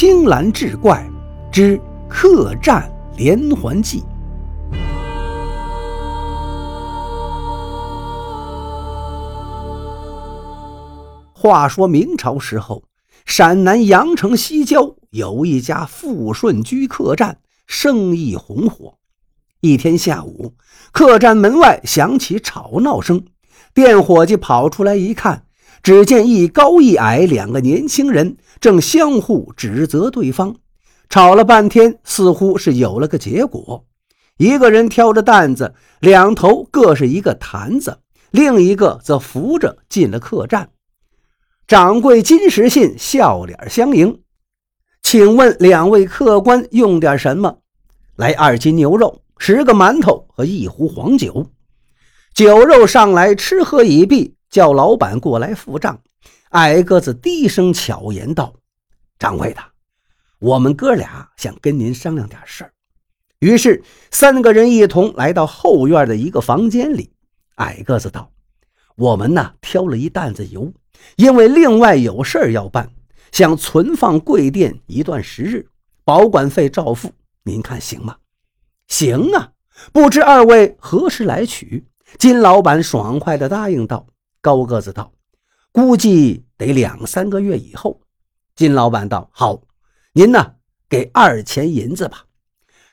青蓝志怪之客栈连环计。话说明朝时候，陕南阳城西郊有一家富顺居客栈，生意红火。一天下午，客栈门外响起吵闹声，店伙计跑出来一看，只见一高一矮两个年轻人正相互指责对方，吵了半天，似乎是有了个结果。一个人挑着担子，两头各是一个坛子，另一个则扶着进了客栈。掌柜金石信笑脸相迎，请问两位客官用点什么？来二斤牛肉，十个馒头和一壶黄酒。酒肉上来，吃喝已毕，叫老板过来付账。矮个子低声巧言道：“掌柜的，我们哥俩想跟您商量点事儿。”于是三个人一同来到后院的一个房间里。矮个子道：“我们呢，挑了一担子油。”因为另外有事儿要办，想存放贵店一段时日，保管费照付，您看行吗？行啊，不知二位何时来取？金老板爽快地答应道。高个子道：“估计得两三个月以后。”金老板道：“好，您呢，给二钱银子吧。”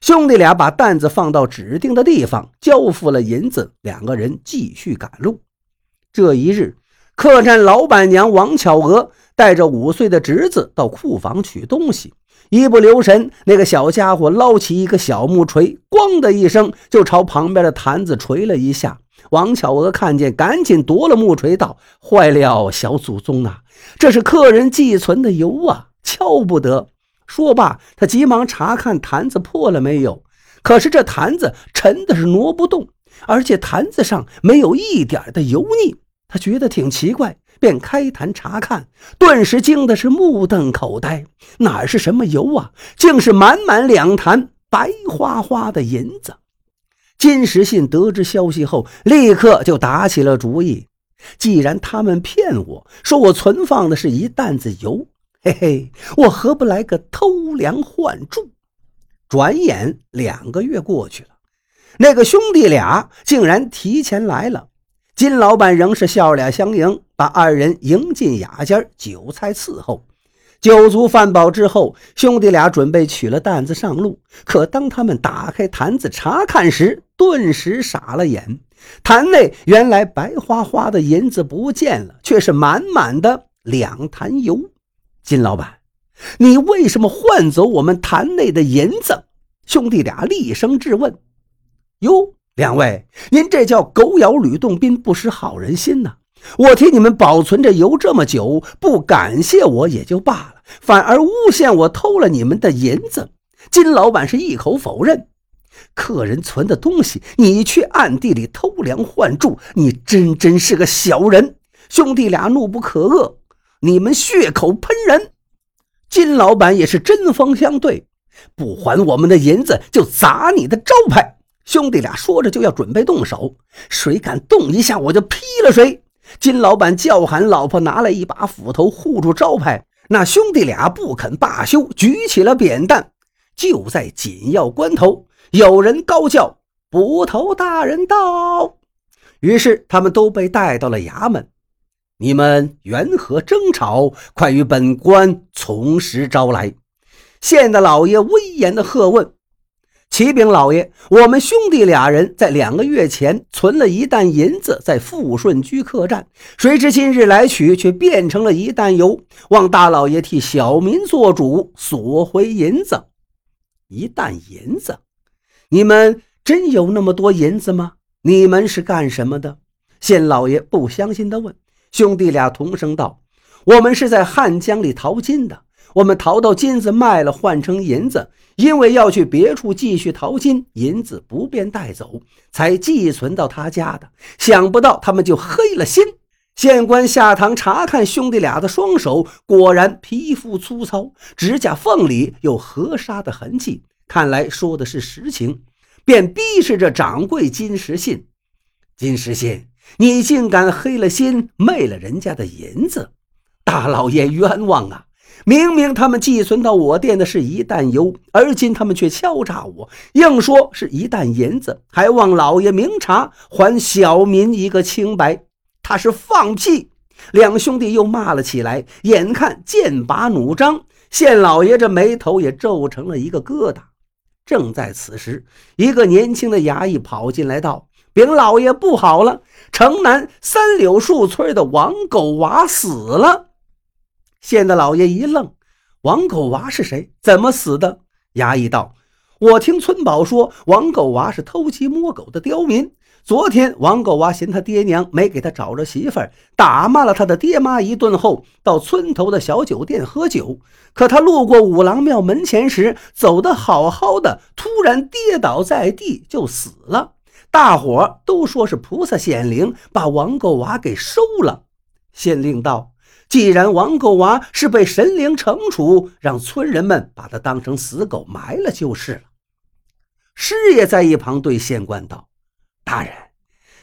兄弟俩把担子放到指定的地方，交付了银子，两个人继续赶路。这一日。客栈老板娘王巧娥带着五岁的侄子到库房取东西，一不留神，那个小家伙捞起一个小木锤，咣的一声就朝旁边的坛子锤了一下。王巧娥看见，赶紧夺了木锤，道：“坏了，小祖宗啊，这是客人寄存的油啊，敲不得。”说罢，他急忙查看坛子破了没有，可是这坛子沉的是挪不动，而且坛子上没有一点的油腻。他觉得挺奇怪，便开坛查看，顿时惊的是目瞪口呆。哪是什么油啊，竟是满满两坛白花花的银子。金石信得知消息后，立刻就打起了主意。既然他们骗我说我存放的是一担子油，嘿嘿，我何不来个偷梁换柱？转眼两个月过去了，那个兄弟俩竟然提前来了。金老板仍是笑脸相迎，把二人迎进雅间，酒菜伺候。酒足饭饱之后，兄弟俩准备取了担子上路。可当他们打开坛子查看时，顿时傻了眼。坛内原来白花花的银子不见了，却是满满的两坛油。金老板，你为什么换走我们坛内的银子？兄弟俩厉声质问。哟。两位，您这叫狗咬吕洞宾，不识好人心呐！我替你们保存着油这么久，不感谢我也就罢了，反而诬陷我偷了你们的银子。金老板是一口否认，客人存的东西，你却暗地里偷梁换柱，你真真是个小人！兄弟俩怒不可遏，你们血口喷人！金老板也是针锋相对，不还我们的银子，就砸你的招牌！兄弟俩说着就要准备动手，谁敢动一下，我就劈了谁！金老板叫喊，老婆拿来一把斧头护住招牌。那兄弟俩不肯罢休，举起了扁担。就在紧要关头，有人高叫：“捕头大人到！”于是他们都被带到了衙门。你们缘何争吵？快与本官从实招来！县的老爷威严的喝问。启禀老爷，我们兄弟俩人在两个月前存了一担银子在富顺居客栈，谁知今日来取，却变成了一担油。望大老爷替小民做主，索回银子。一担银子，你们真有那么多银子吗？你们是干什么的？县老爷不相信地问。兄弟俩同声道：“我们是在汉江里淘金的。”我们淘到金子卖了，换成银子，因为要去别处继续淘金，银子不便带走，才寄存到他家的。想不到他们就黑了心。县官下堂查看兄弟俩的双手，果然皮肤粗糙，指甲缝里有河沙的痕迹，看来说的是实情，便逼视着掌柜金石信。金石信，你竟敢黑了心，昧了人家的银子，大老爷冤枉啊！明明他们寄存到我店的是一担油，而今他们却敲诈我，硬说是一担银子，还望老爷明察，还小民一个清白。他是放屁！两兄弟又骂了起来，眼看剑拔弩张，县老爷这眉头也皱成了一个疙瘩。正在此时，一个年轻的衙役跑进来道：“禀老爷，不好了！城南三柳树村的王狗娃死了。”县的老爷一愣：“王狗娃是谁？怎么死的？”衙役道：“我听村保说，王狗娃是偷鸡摸狗的刁民。”昨天，王狗娃嫌他爹娘没给他找着媳妇儿，打骂了他的爹妈一顿后，到村头的小酒店喝酒。可他路过五郎庙门前时，走得好好的，突然跌倒在地就死了。大伙都说是菩萨显灵，把王狗娃给收了。县令道：“既然王狗娃是被神灵惩处，让村人们把他当成死狗埋了就是了。”师爷在一旁对县官道。大人，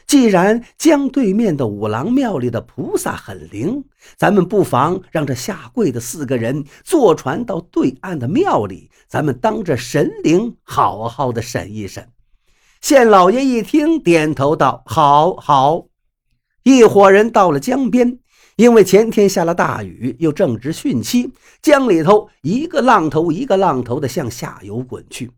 既然江对面的五郎庙里的菩萨很灵，咱们不妨让这下跪的四个人坐船到对岸的庙里，咱们当着神灵好好的审一审。县老爷一听，点头道：“好，好。”一伙人到了江边，因为前天下了大雨，又正值汛期，江里头一个浪头一个浪头的向下游滚去。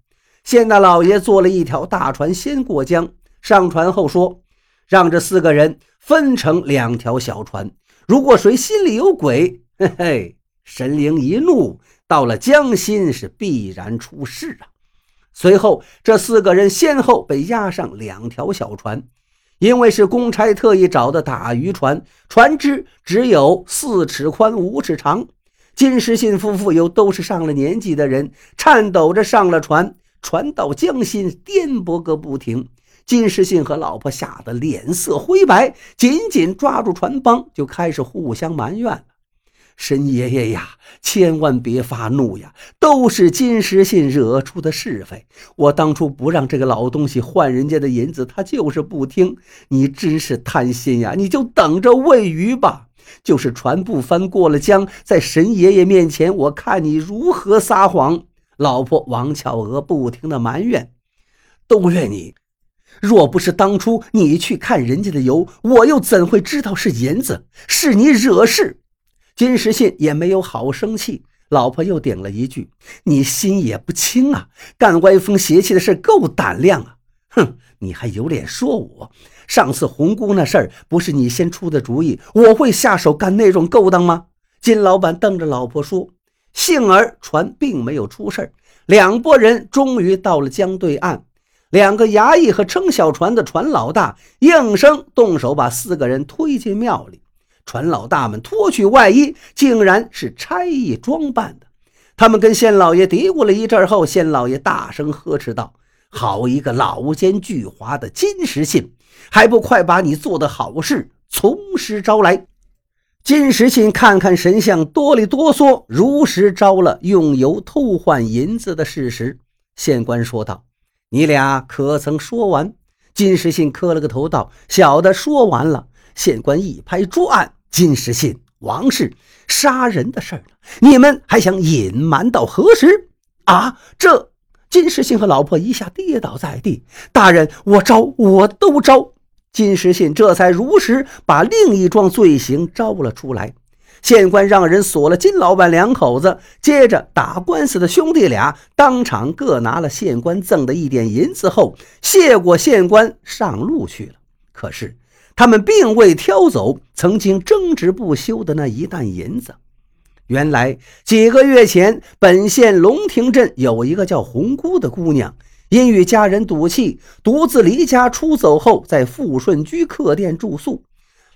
县大老爷坐了一条大船，先过江。上船后说：“让这四个人分成两条小船，如果谁心里有鬼，嘿嘿，神灵一怒，到了江心是必然出事啊。”随后，这四个人先后被押上两条小船，因为是公差特意找的打渔船，船只只有四尺宽、五尺长。金石信夫妇又都是上了年纪的人，颤抖着上了船，船到江心颠簸个不停。金世信和老婆吓得脸色灰白，紧紧抓住船帮，就开始互相埋怨了：“神爷爷呀，千万别发怒呀！都是金石信惹出的是非。我当初不让这个老东西换人家的银子，他就是不听。你真是贪心呀！你就等着喂鱼吧。就是船不翻过了江，在神爷爷面前，我看你如何撒谎。”老婆王巧娥不停的埋怨：“都怨你。”若不是当初你去看人家的油，我又怎会知道是银子？是你惹事。金时信也没有好生气，老婆又顶了一句：“你心也不轻啊，干歪风邪气的事够胆量啊！哼，你还有脸说我？上次红姑那事儿不是你先出的主意，我会下手干那种勾当吗？”金老板瞪着老婆说：“幸而船并没有出事两拨人终于到了江对岸。”两个衙役和撑小船的船老大应声动手，把四个人推进庙里。船老大们脱去外衣，竟然是差役装扮的。他们跟县老爷嘀咕了一阵后，县老爷大声呵斥道：“好一个老奸巨猾的金时信，还不快把你做的好事从实招来！”金时信看看神像，哆里哆嗦，如实招了用油偷换银子的事实。县官说道。你俩可曾说完？金时信磕了个头，道：“小的说完了。”县官一拍桌案：“金时信，王氏杀人的事儿你们还想隐瞒到何时？”啊！这金时信和老婆一下跌倒在地。大人，我招，我都招。金时信这才如实把另一桩罪行招了出来。县官让人锁了金老板两口子，接着打官司的兄弟俩当场各拿了县官赠的一点银子后，谢过县官上路去了。可是他们并未挑走曾经争执不休的那一担银子。原来几个月前，本县龙亭镇有一个叫红姑的姑娘，因与家人赌气，独自离家出走后，在富顺居客店住宿。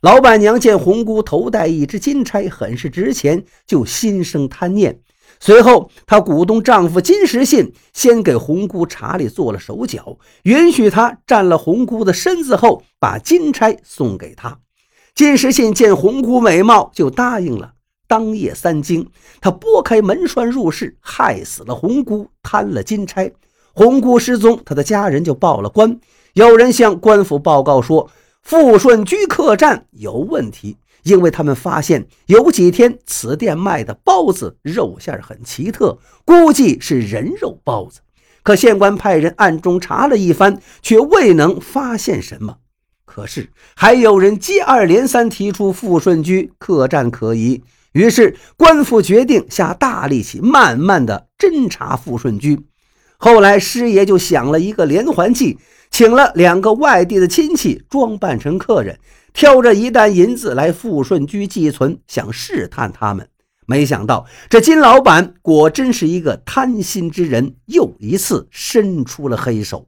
老板娘见红姑头戴一只金钗，很是值钱，就心生贪念。随后，她鼓动丈夫金石信先给红姑查理做了手脚，允许她占了红姑的身子后，把金钗送给她。金石信见红姑美貌，就答应了。当夜三更，他拨开门栓入室，害死了红姑，贪了金钗。红姑失踪，他的家人就报了官。有人向官府报告说。富顺居客栈有问题，因为他们发现有几天此店卖的包子肉馅很奇特，估计是人肉包子。可县官派人暗中查了一番，却未能发现什么。可是还有人接二连三提出富顺居客栈可疑，于是官府决定下大力气，慢慢的侦查富顺居。后来师爷就想了一个连环计，请了两个外地的亲戚装扮成客人，挑着一担银子来富顺居寄存，想试探他们。没想到这金老板果真是一个贪心之人，又一次伸出了黑手。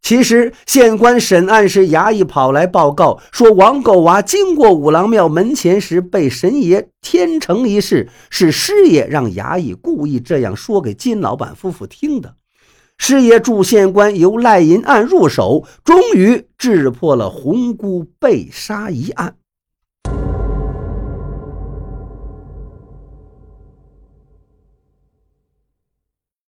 其实，县官审案时，衙役跑来报告说，王狗娃经过五郎庙门前时被神爷天成一事，是师爷让衙役故意这样说给金老板夫妇听的。师爷祝县官由赖银案入手，终于制破了红姑被杀一案。